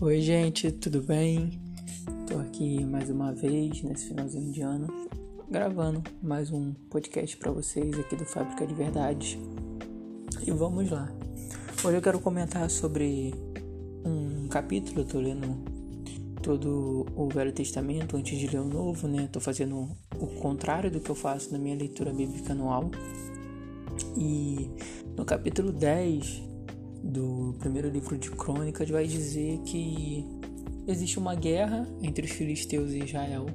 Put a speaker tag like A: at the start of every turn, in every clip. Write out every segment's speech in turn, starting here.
A: Oi, gente, tudo bem? Tô aqui mais uma vez nesse finalzinho de ano, gravando mais um podcast para vocês aqui do Fábrica de Verdades. E vamos lá. Hoje eu quero comentar sobre um capítulo, tô lendo todo o Velho Testamento antes de ler o Novo, né? Tô fazendo o contrário do que eu faço na minha leitura bíblica anual. E no capítulo 10 do primeiro livro de Crônicas vai dizer que existe uma guerra entre os filisteus e Israel.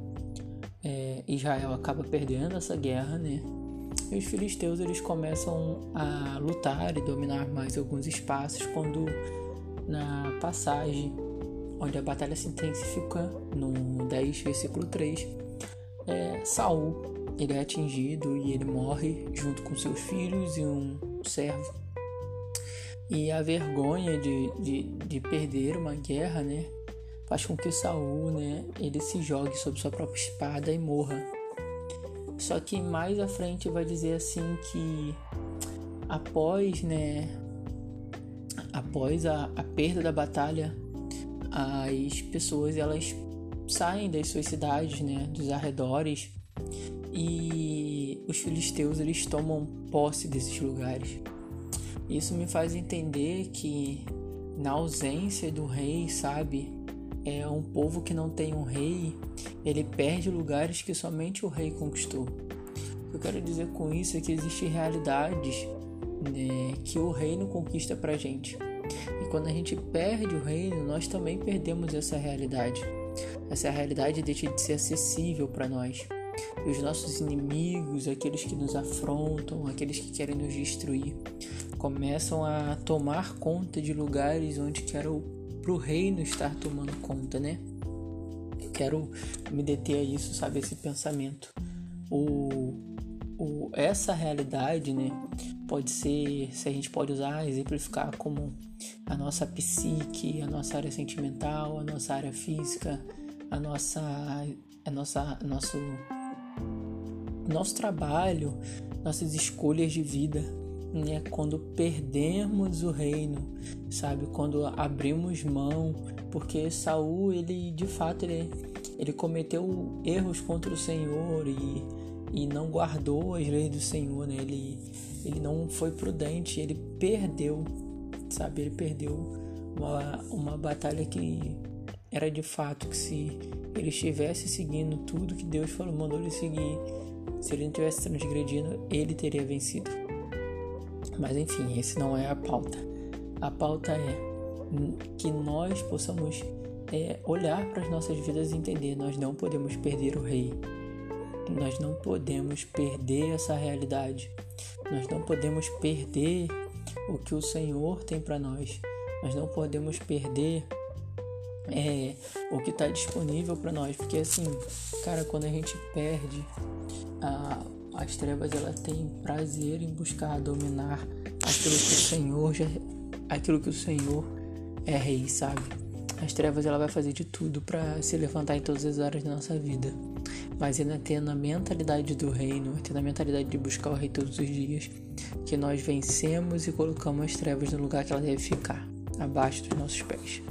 A: É, Israel acaba perdendo essa guerra, né? E os filisteus eles começam a lutar e dominar mais alguns espaços quando na passagem onde a batalha se intensifica no 10 versículo 3 é, Saul ele é atingido e ele morre junto com seus filhos e um servo e a vergonha de, de, de perder uma guerra, né? Faz com que Saul, né? Ele se jogue sobre sua própria espada e morra. Só que mais à frente vai dizer assim que após, né? Após a, a perda da batalha, as pessoas elas saem das suas cidades, né? Dos arredores e os filisteus eles tomam posse desses lugares. Isso me faz entender que na ausência do rei, sabe, é um povo que não tem um rei, ele perde lugares que somente o rei conquistou. O que eu quero dizer com isso é que existem realidades né, que o reino conquista pra gente. E quando a gente perde o reino, nós também perdemos essa realidade. Essa realidade deixa de ser acessível para nós. E os nossos inimigos, aqueles que nos afrontam, aqueles que querem nos destruir, começam a tomar conta de lugares onde quero pro reino estar tomando conta, né? Eu quero me deter a isso, sabe, esse pensamento. O, o essa realidade, né, pode ser, se a gente pode usar, exemplificar como a nossa psique, a nossa área sentimental, a nossa área física, a nossa a nossa nosso nosso trabalho, nossas escolhas de vida, né? Quando perdemos o reino, sabe? Quando abrimos mão, porque Saul, ele de fato ele, ele cometeu erros contra o Senhor e, e não guardou as leis do Senhor, né? Ele ele não foi prudente, ele perdeu, sabe? Ele perdeu uma, uma batalha que era de fato que se ele estivesse seguindo tudo que Deus falou, mandou ele seguir, se ele não tivesse transgredindo, ele teria vencido. Mas enfim, esse não é a pauta. A pauta é que nós possamos é, olhar para as nossas vidas e entender: nós não podemos perder o Rei. Nós não podemos perder essa realidade. Nós não podemos perder o que o Senhor tem para nós. Nós não podemos perder é, o que está disponível para nós, porque assim, cara, quando a gente perde a, as trevas ela tem prazer em buscar dominar aquilo que o Senhor já, aquilo que o Senhor é rei, sabe? As trevas ela vai fazer de tudo para se levantar em todas as áreas da nossa vida, mas ainda tendo a mentalidade do reino, tendo a mentalidade de buscar o rei todos os dias, que nós vencemos e colocamos as trevas no lugar que ela deve ficar, abaixo dos nossos pés.